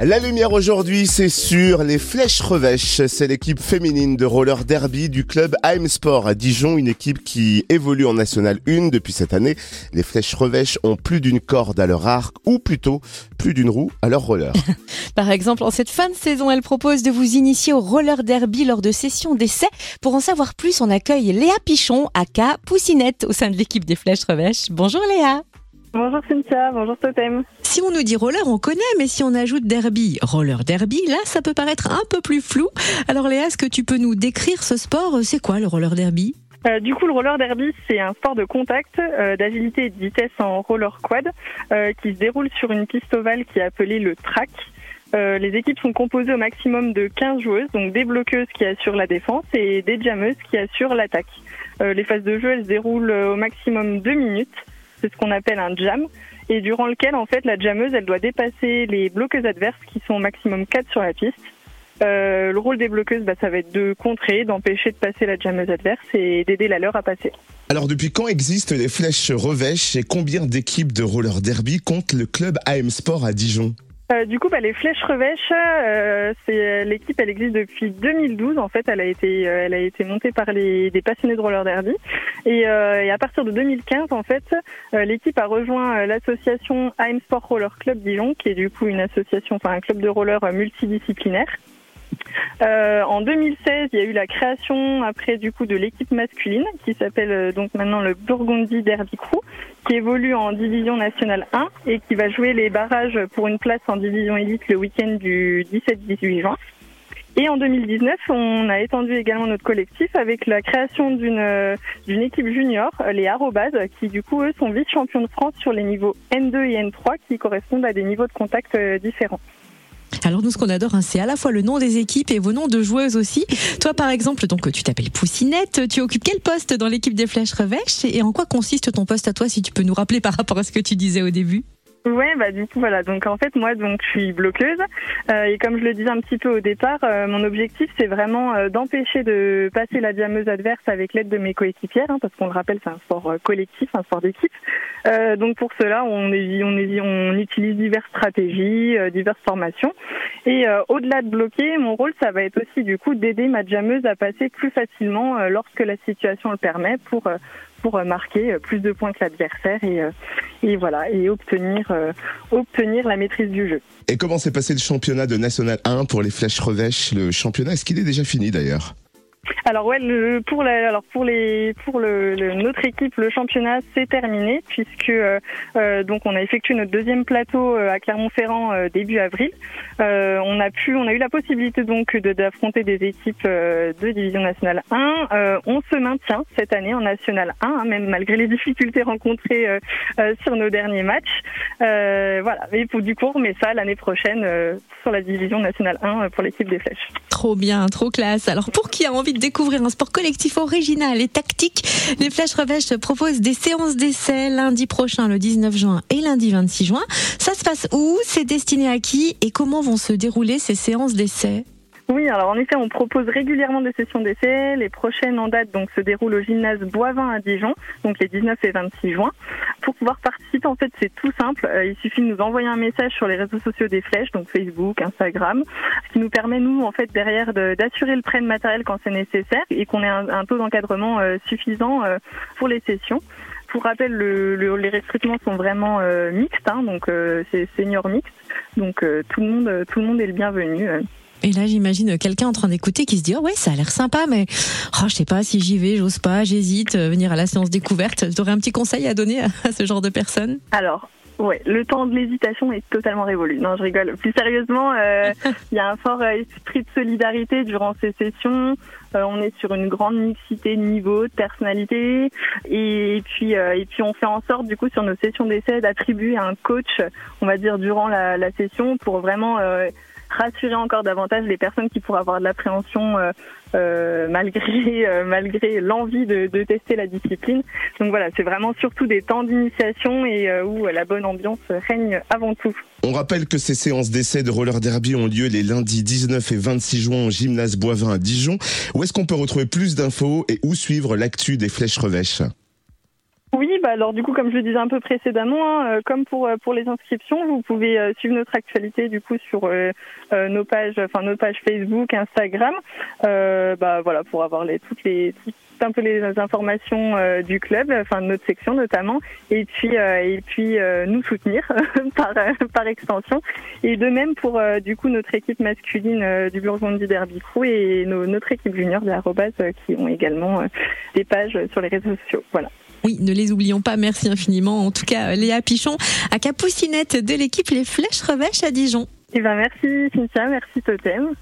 La lumière aujourd'hui, c'est sur les Flèches Revêches. C'est l'équipe féminine de roller derby du club AM Sport à Dijon, une équipe qui évolue en National 1 depuis cette année. Les Flèches Revêches ont plus d'une corde à leur arc, ou plutôt plus d'une roue à leur roller. Par exemple, en cette fin de saison, elle propose de vous initier au roller derby lors de sessions d'essai. Pour en savoir plus, on accueille Léa Pichon, aka Poussinette, au sein de l'équipe des Flèches Revêches. Bonjour Léa. Bonjour Cynthia, bonjour Totem. Si on nous dit roller, on connaît, mais si on ajoute derby, roller derby, là, ça peut paraître un peu plus flou. Alors Léa, est-ce que tu peux nous décrire ce sport? C'est quoi le roller derby? Euh, du coup, le roller derby, c'est un sport de contact, euh, d'agilité et de vitesse en roller quad euh, qui se déroule sur une piste ovale qui est appelée le track. les équipes sont composées au maximum de 15 joueuses, donc des bloqueuses qui assurent la défense et des jammeuses qui assurent l'attaque. les phases de jeu, elles se déroulent au maximum 2 minutes c'est ce qu'on appelle un jam, et durant lequel en fait la jammeuse elle doit dépasser les bloqueuses adverses qui sont au maximum 4 sur la piste. Euh, le rôle des bloqueuses, bah, ça va être de contrer, d'empêcher de passer la jammeuse adverse et d'aider la leur à passer. Alors depuis quand existent les flèches revêches et combien d'équipes de roller derby compte le club AM Sport à Dijon? Euh, du coup, bah, les Flèches Revêches, euh, c'est l'équipe, elle existe depuis 2012. En fait, elle a été, euh, elle a été montée par les, des passionnés de roller derby. Et, à partir de 2015, en fait, l'équipe a rejoint l'association AM Sport Roller Club Dijon, qui est du coup une association, enfin un club de roller multidisciplinaire. Euh, en 2016, il y a eu la création après du coup de l'équipe masculine qui s'appelle euh, donc maintenant le Burgundy Derby Crew, qui évolue en division nationale 1 et qui va jouer les barrages pour une place en division élite le week-end du 17-18 juin. Et en 2019, on a étendu également notre collectif avec la création d'une euh, équipe junior, les Arrobas, qui du coup eux sont vice-champions de France sur les niveaux N2 et N3 qui correspondent à des niveaux de contact différents. Alors nous, ce qu'on adore, hein, c'est à la fois le nom des équipes et vos noms de joueuses aussi. Toi, par exemple, donc tu t'appelles Poussinette. Tu occupes quel poste dans l'équipe des Flèches Revêches et en quoi consiste ton poste à toi, si tu peux nous rappeler par rapport à ce que tu disais au début? Ouais, bah du coup voilà. Donc en fait moi donc je suis bloqueuse euh, et comme je le disais un petit peu au départ, euh, mon objectif c'est vraiment euh, d'empêcher de passer la diameuse adverse avec l'aide de mes coéquipières, hein, parce qu'on le rappelle c'est un sport collectif, un sport d'équipe. Donc pour cela on, on, on utilise diverses stratégies, diverses formations. Et au-delà de bloquer, mon rôle ça va être aussi du coup d'aider ma diameuse à passer plus facilement lorsque la situation le permet pour pour marquer plus de points que l'adversaire et, et voilà et obtenir euh, obtenir la maîtrise du jeu. Et comment s'est passé le championnat de National 1 pour les Flèches Revêches? Le championnat, est-ce qu'il est déjà fini d'ailleurs? Alors ouais, le, pour la, alors pour les pour le, notre équipe, le championnat s'est terminé puisque euh, euh, donc on a effectué notre deuxième plateau euh, à Clermont-Ferrand début avril. on a pu, on a eu la possibilité donc d'affronter des équipes de division nationale 1. on se maintient cette année en nationale 1, hein, même malgré les difficultés rencontrées sur nos derniers matchs. voilà, et pour du coup, mais ça l'année prochaine sur la division nationale 1 pour l'équipe des Flèches. Trop bien, trop classe. Alors pour qui a envie de découvrir un sport collectif original et tactique, les Flèches Revêches proposent des séances d'essai lundi prochain, le 19 juin et lundi 26 juin. Ça se passe où? C'est destiné à qui? Et comment vont se dérouler ces séances d'essai? Oui, alors en effet, on propose régulièrement des sessions d'essai. Les prochaines en date donc se déroulent au gymnase Boivin à Dijon, donc les 19 et 26 juin. Pour pouvoir participer, en fait, c'est tout simple. Euh, il suffit de nous envoyer un message sur les réseaux sociaux des flèches, donc Facebook, Instagram, ce qui nous permet nous, en fait, derrière d'assurer le prêt de matériel quand c'est nécessaire et qu'on ait un, taux d'encadrement euh, suffisant euh, pour les sessions. Pour rappel, le, les recrutements sont vraiment mixtes, hein, donc c'est senior mixte, donc tout le monde, tout le monde est le bienvenu. Et là, j'imagine quelqu'un en train d'écouter qui se dit, oh ouais, ça a l'air sympa, mais oh, je sais pas si j'y vais, j'ose pas, j'hésite, euh, venir à la séance découverte. Tu aurais un petit conseil à donner à ce genre de personnes Alors, Ouais, le temps de l'hésitation est totalement révolu. Non, je rigole. Plus sérieusement, euh, il y a un fort euh, esprit de solidarité durant ces sessions. on est sur une grande mixité de niveaux, de personnalités, et, puis et puis on fait en sorte du coup sur nos sessions d'essai d'attribuer un coach, on va dire durant la, la session, pour vraiment rassurer encore davantage les personnes qui pourraient avoir de l'appréhension euh, euh, malgré euh, malgré l'envie de, de, tester la discipline. Donc voilà, c'est vraiment surtout des temps d'initiation et où la bonne ambiance règne avant tout. On rappelle que ces séances d'essai de roller derby ont lieu les lundis 19 et 26 juin au gymnase Boivin à Dijon. Où est-ce qu'on peut retrouver plus d'infos et où suivre l'actu des flèches revêches? Bah alors du coup, comme je le disais un peu précédemment, hein, comme pour pour les inscriptions, vous pouvez suivre notre actualité du coup sur nos pages, enfin nos pages Facebook, Instagram, bah voilà pour avoir les toutes les un peu les informations euh, du club, enfin de notre section notamment, et puis euh, et puis euh, nous soutenir par par extension. Et de même pour du coup notre équipe masculine du Burgundy Derby Crew et notre équipe junior de Arrobas qui ont également des pages sur les réseaux sociaux. Voilà. Oui, ne les oublions pas. Merci infiniment. En tout cas, Léa Pichon, à Capucinette de l'équipe Les Flèches Revêches à Dijon. Eh ben merci Cynthia, merci Totem.